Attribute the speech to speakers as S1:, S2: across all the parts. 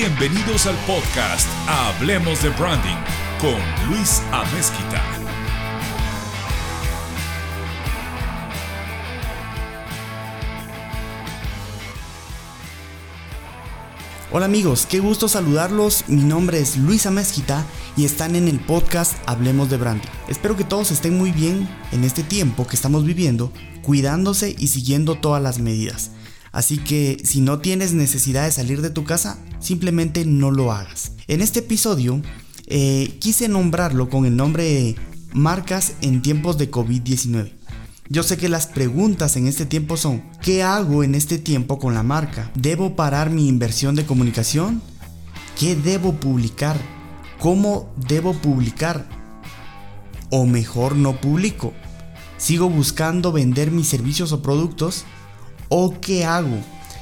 S1: Bienvenidos al podcast Hablemos de Branding con Luis Amezquita.
S2: Hola amigos, qué gusto saludarlos. Mi nombre es Luis Amezquita y están en el podcast Hablemos de Branding. Espero que todos estén muy bien en este tiempo que estamos viviendo, cuidándose y siguiendo todas las medidas. Así que si no tienes necesidad de salir de tu casa, simplemente no lo hagas. En este episodio eh, quise nombrarlo con el nombre de Marcas en tiempos de COVID-19. Yo sé que las preguntas en este tiempo son, ¿qué hago en este tiempo con la marca? ¿Debo parar mi inversión de comunicación? ¿Qué debo publicar? ¿Cómo debo publicar? ¿O mejor no publico? ¿Sigo buscando vender mis servicios o productos? ¿O qué hago?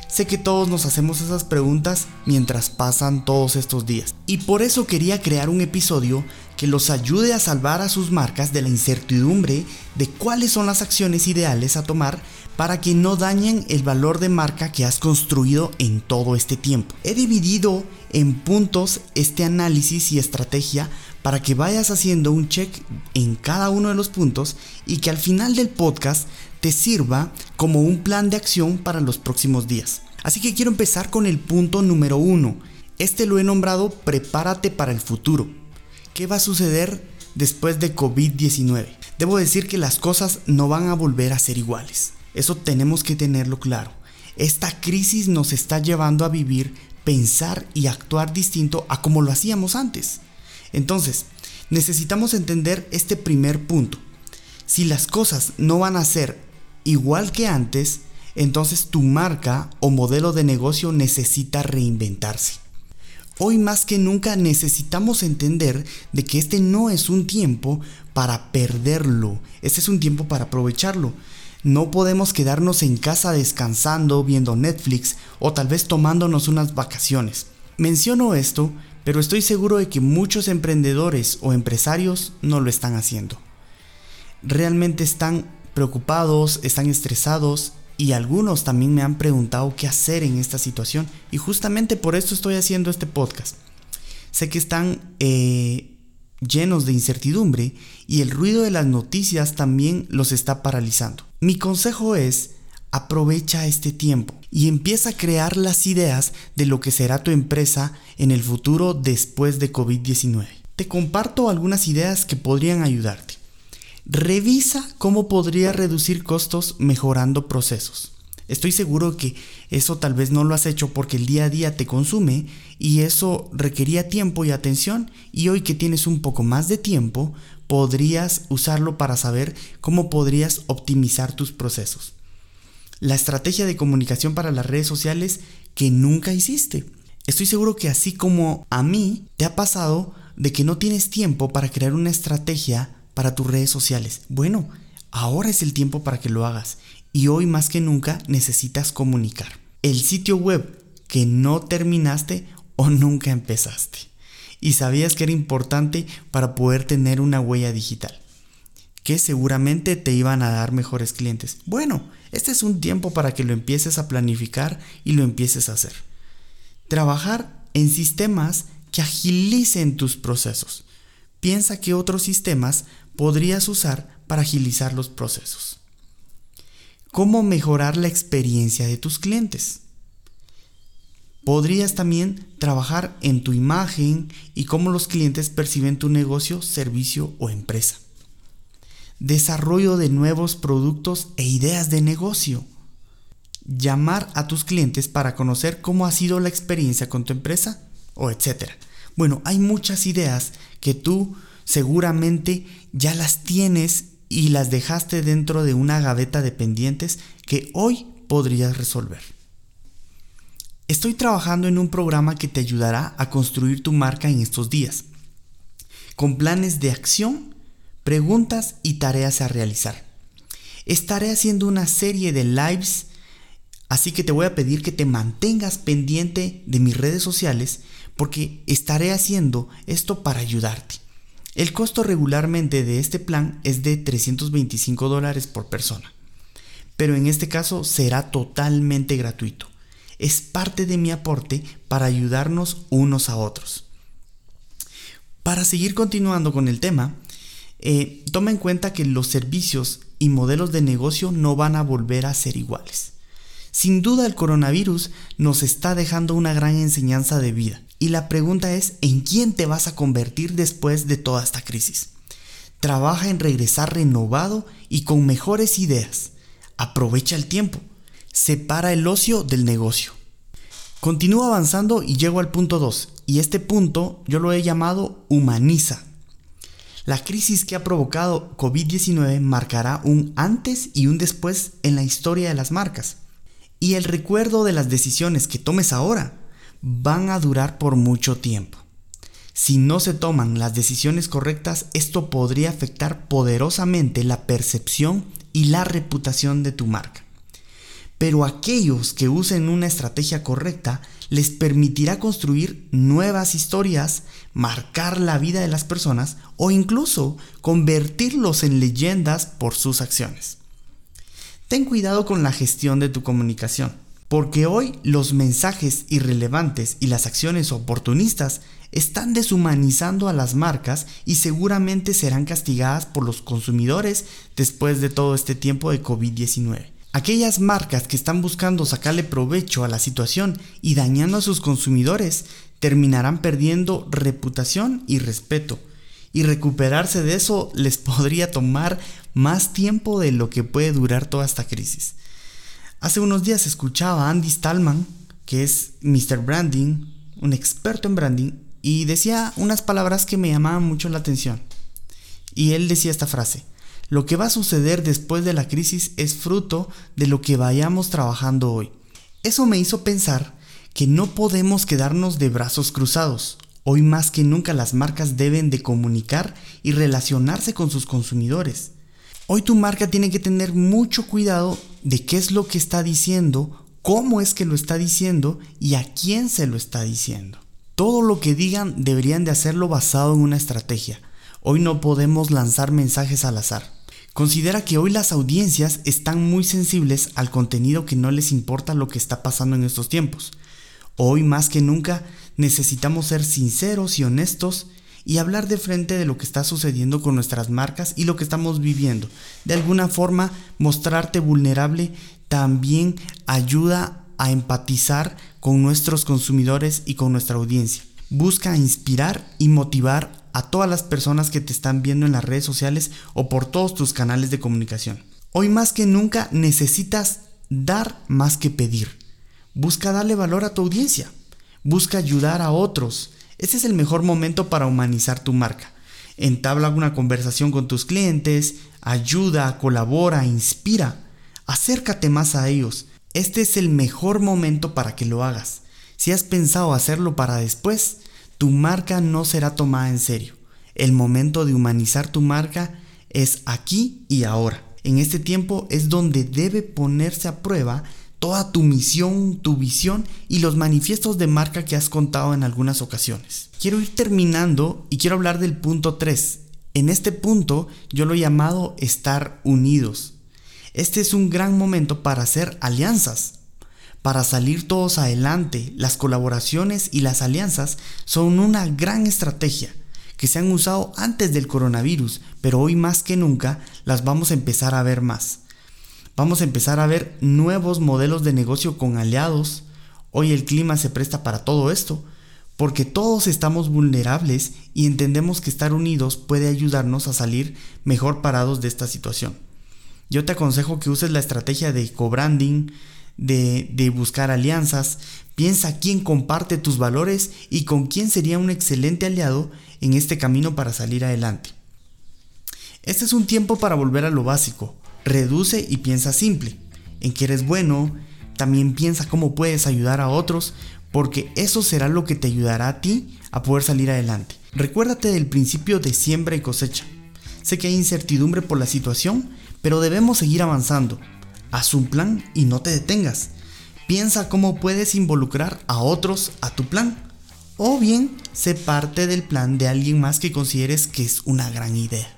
S2: Sé que todos nos hacemos esas preguntas mientras pasan todos estos días. Y por eso quería crear un episodio que los ayude a salvar a sus marcas de la incertidumbre de cuáles son las acciones ideales a tomar para que no dañen el valor de marca que has construido en todo este tiempo. He dividido en puntos este análisis y estrategia para que vayas haciendo un check en cada uno de los puntos y que al final del podcast te sirva como un plan de acción para los próximos días. Así que quiero empezar con el punto número uno. Este lo he nombrado prepárate para el futuro. ¿Qué va a suceder después de COVID-19? Debo decir que las cosas no van a volver a ser iguales. Eso tenemos que tenerlo claro. Esta crisis nos está llevando a vivir, pensar y actuar distinto a como lo hacíamos antes. Entonces, necesitamos entender este primer punto. Si las cosas no van a ser igual que antes, entonces tu marca o modelo de negocio necesita reinventarse. Hoy más que nunca necesitamos entender de que este no es un tiempo para perderlo, este es un tiempo para aprovecharlo. No podemos quedarnos en casa descansando, viendo Netflix o tal vez tomándonos unas vacaciones. Menciono esto, pero estoy seguro de que muchos emprendedores o empresarios no lo están haciendo. Realmente están preocupados, están estresados y algunos también me han preguntado qué hacer en esta situación y justamente por esto estoy haciendo este podcast. Sé que están eh, llenos de incertidumbre y el ruido de las noticias también los está paralizando. Mi consejo es aprovecha este tiempo y empieza a crear las ideas de lo que será tu empresa en el futuro después de COVID-19. Te comparto algunas ideas que podrían ayudarte. Revisa cómo podría reducir costos mejorando procesos. Estoy seguro que eso tal vez no lo has hecho porque el día a día te consume y eso requería tiempo y atención y hoy que tienes un poco más de tiempo podrías usarlo para saber cómo podrías optimizar tus procesos. La estrategia de comunicación para las redes sociales que nunca hiciste. Estoy seguro que así como a mí te ha pasado de que no tienes tiempo para crear una estrategia para tus redes sociales. Bueno, ahora es el tiempo para que lo hagas y hoy más que nunca necesitas comunicar. El sitio web que no terminaste o nunca empezaste y sabías que era importante para poder tener una huella digital que seguramente te iban a dar mejores clientes. Bueno, este es un tiempo para que lo empieces a planificar y lo empieces a hacer. Trabajar en sistemas que agilicen tus procesos. Piensa que otros sistemas podrías usar para agilizar los procesos. ¿Cómo mejorar la experiencia de tus clientes? Podrías también trabajar en tu imagen y cómo los clientes perciben tu negocio, servicio o empresa. Desarrollo de nuevos productos e ideas de negocio. Llamar a tus clientes para conocer cómo ha sido la experiencia con tu empresa o etcétera. Bueno, hay muchas ideas que tú seguramente ya las tienes y las dejaste dentro de una gaveta de pendientes que hoy podrías resolver. Estoy trabajando en un programa que te ayudará a construir tu marca en estos días, con planes de acción, preguntas y tareas a realizar. Estaré haciendo una serie de lives, así que te voy a pedir que te mantengas pendiente de mis redes sociales porque estaré haciendo esto para ayudarte. El costo regularmente de este plan es de 325 dólares por persona, pero en este caso será totalmente gratuito. es parte de mi aporte para ayudarnos unos a otros. Para seguir continuando con el tema, eh, toma en cuenta que los servicios y modelos de negocio no van a volver a ser iguales. Sin duda el coronavirus nos está dejando una gran enseñanza de vida y la pregunta es ¿en quién te vas a convertir después de toda esta crisis? Trabaja en regresar renovado y con mejores ideas. Aprovecha el tiempo. Separa el ocio del negocio. Continúo avanzando y llego al punto 2, y este punto yo lo he llamado humaniza. La crisis que ha provocado COVID-19 marcará un antes y un después en la historia de las marcas. Y el recuerdo de las decisiones que tomes ahora van a durar por mucho tiempo. Si no se toman las decisiones correctas, esto podría afectar poderosamente la percepción y la reputación de tu marca pero aquellos que usen una estrategia correcta les permitirá construir nuevas historias, marcar la vida de las personas o incluso convertirlos en leyendas por sus acciones. Ten cuidado con la gestión de tu comunicación, porque hoy los mensajes irrelevantes y las acciones oportunistas están deshumanizando a las marcas y seguramente serán castigadas por los consumidores después de todo este tiempo de COVID-19. Aquellas marcas que están buscando sacarle provecho a la situación y dañando a sus consumidores terminarán perdiendo reputación y respeto. Y recuperarse de eso les podría tomar más tiempo de lo que puede durar toda esta crisis. Hace unos días escuchaba a Andy Stallman, que es Mr. Branding, un experto en branding, y decía unas palabras que me llamaban mucho la atención. Y él decía esta frase, lo que va a suceder después de la crisis es fruto de lo que vayamos trabajando hoy. Eso me hizo pensar que no podemos quedarnos de brazos cruzados. Hoy más que nunca las marcas deben de comunicar y relacionarse con sus consumidores. Hoy tu marca tiene que tener mucho cuidado de qué es lo que está diciendo, cómo es que lo está diciendo y a quién se lo está diciendo. Todo lo que digan deberían de hacerlo basado en una estrategia. Hoy no podemos lanzar mensajes al azar. Considera que hoy las audiencias están muy sensibles al contenido que no les importa lo que está pasando en estos tiempos. Hoy más que nunca necesitamos ser sinceros y honestos y hablar de frente de lo que está sucediendo con nuestras marcas y lo que estamos viviendo. De alguna forma, mostrarte vulnerable también ayuda a empatizar con nuestros consumidores y con nuestra audiencia. Busca inspirar y motivar a todas las personas que te están viendo en las redes sociales o por todos tus canales de comunicación. Hoy más que nunca necesitas dar más que pedir. Busca darle valor a tu audiencia. Busca ayudar a otros. Ese es el mejor momento para humanizar tu marca. Entabla una conversación con tus clientes, ayuda, colabora, inspira. Acércate más a ellos. Este es el mejor momento para que lo hagas. Si has pensado hacerlo para después, tu marca no será tomada en serio. El momento de humanizar tu marca es aquí y ahora. En este tiempo es donde debe ponerse a prueba toda tu misión, tu visión y los manifiestos de marca que has contado en algunas ocasiones. Quiero ir terminando y quiero hablar del punto 3. En este punto yo lo he llamado estar unidos. Este es un gran momento para hacer alianzas. Para salir todos adelante, las colaboraciones y las alianzas son una gran estrategia que se han usado antes del coronavirus, pero hoy más que nunca las vamos a empezar a ver más. Vamos a empezar a ver nuevos modelos de negocio con aliados. Hoy el clima se presta para todo esto, porque todos estamos vulnerables y entendemos que estar unidos puede ayudarnos a salir mejor parados de esta situación. Yo te aconsejo que uses la estrategia de co-branding, de, buscar alianzas, piensa quién comparte tus valores y con quién sería un excelente aliado en este camino para salir adelante. Este es un tiempo para volver a lo básico. Reduce y piensa simple. En que eres bueno, también piensa cómo puedes ayudar a otros, porque eso será lo que te ayudará a ti a poder salir adelante. Recuérdate del principio de siembra y cosecha. Sé que hay incertidumbre por la situación, pero debemos seguir avanzando. Haz un plan y no te detengas. Piensa cómo puedes involucrar a otros a tu plan. O bien, sé parte del plan de alguien más que consideres que es una gran idea.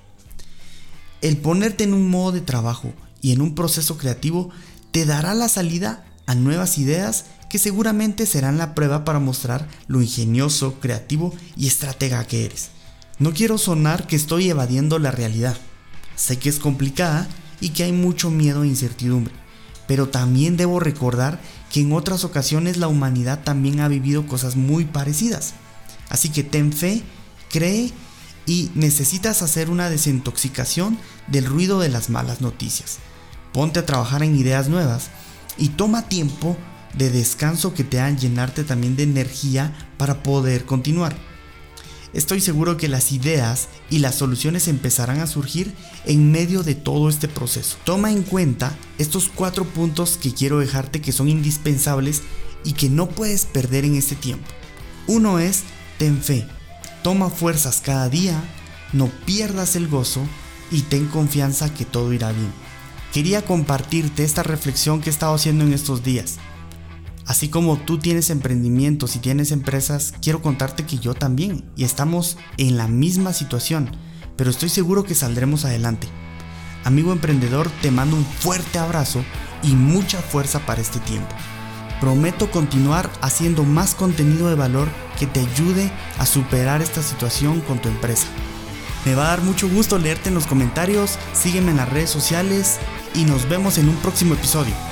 S2: El ponerte en un modo de trabajo y en un proceso creativo te dará la salida a nuevas ideas que seguramente serán la prueba para mostrar lo ingenioso, creativo y estratega que eres. No quiero sonar que estoy evadiendo la realidad. Sé que es complicada y que hay mucho miedo e incertidumbre, pero también debo recordar que en otras ocasiones la humanidad también ha vivido cosas muy parecidas. Así que ten fe, cree y necesitas hacer una desintoxicación del ruido de las malas noticias. Ponte a trabajar en ideas nuevas y toma tiempo de descanso que te hagan llenarte también de energía para poder continuar. Estoy seguro que las ideas y las soluciones empezarán a surgir en medio de todo este proceso. Toma en cuenta estos cuatro puntos que quiero dejarte que son indispensables y que no puedes perder en este tiempo. Uno es, ten fe, toma fuerzas cada día, no pierdas el gozo y ten confianza que todo irá bien. Quería compartirte esta reflexión que he estado haciendo en estos días. Así como tú tienes emprendimientos y tienes empresas, quiero contarte que yo también y estamos en la misma situación, pero estoy seguro que saldremos adelante. Amigo emprendedor, te mando un fuerte abrazo y mucha fuerza para este tiempo. Prometo continuar haciendo más contenido de valor que te ayude a superar esta situación con tu empresa. Me va a dar mucho gusto leerte en los comentarios, sígueme en las redes sociales y nos vemos en un próximo episodio.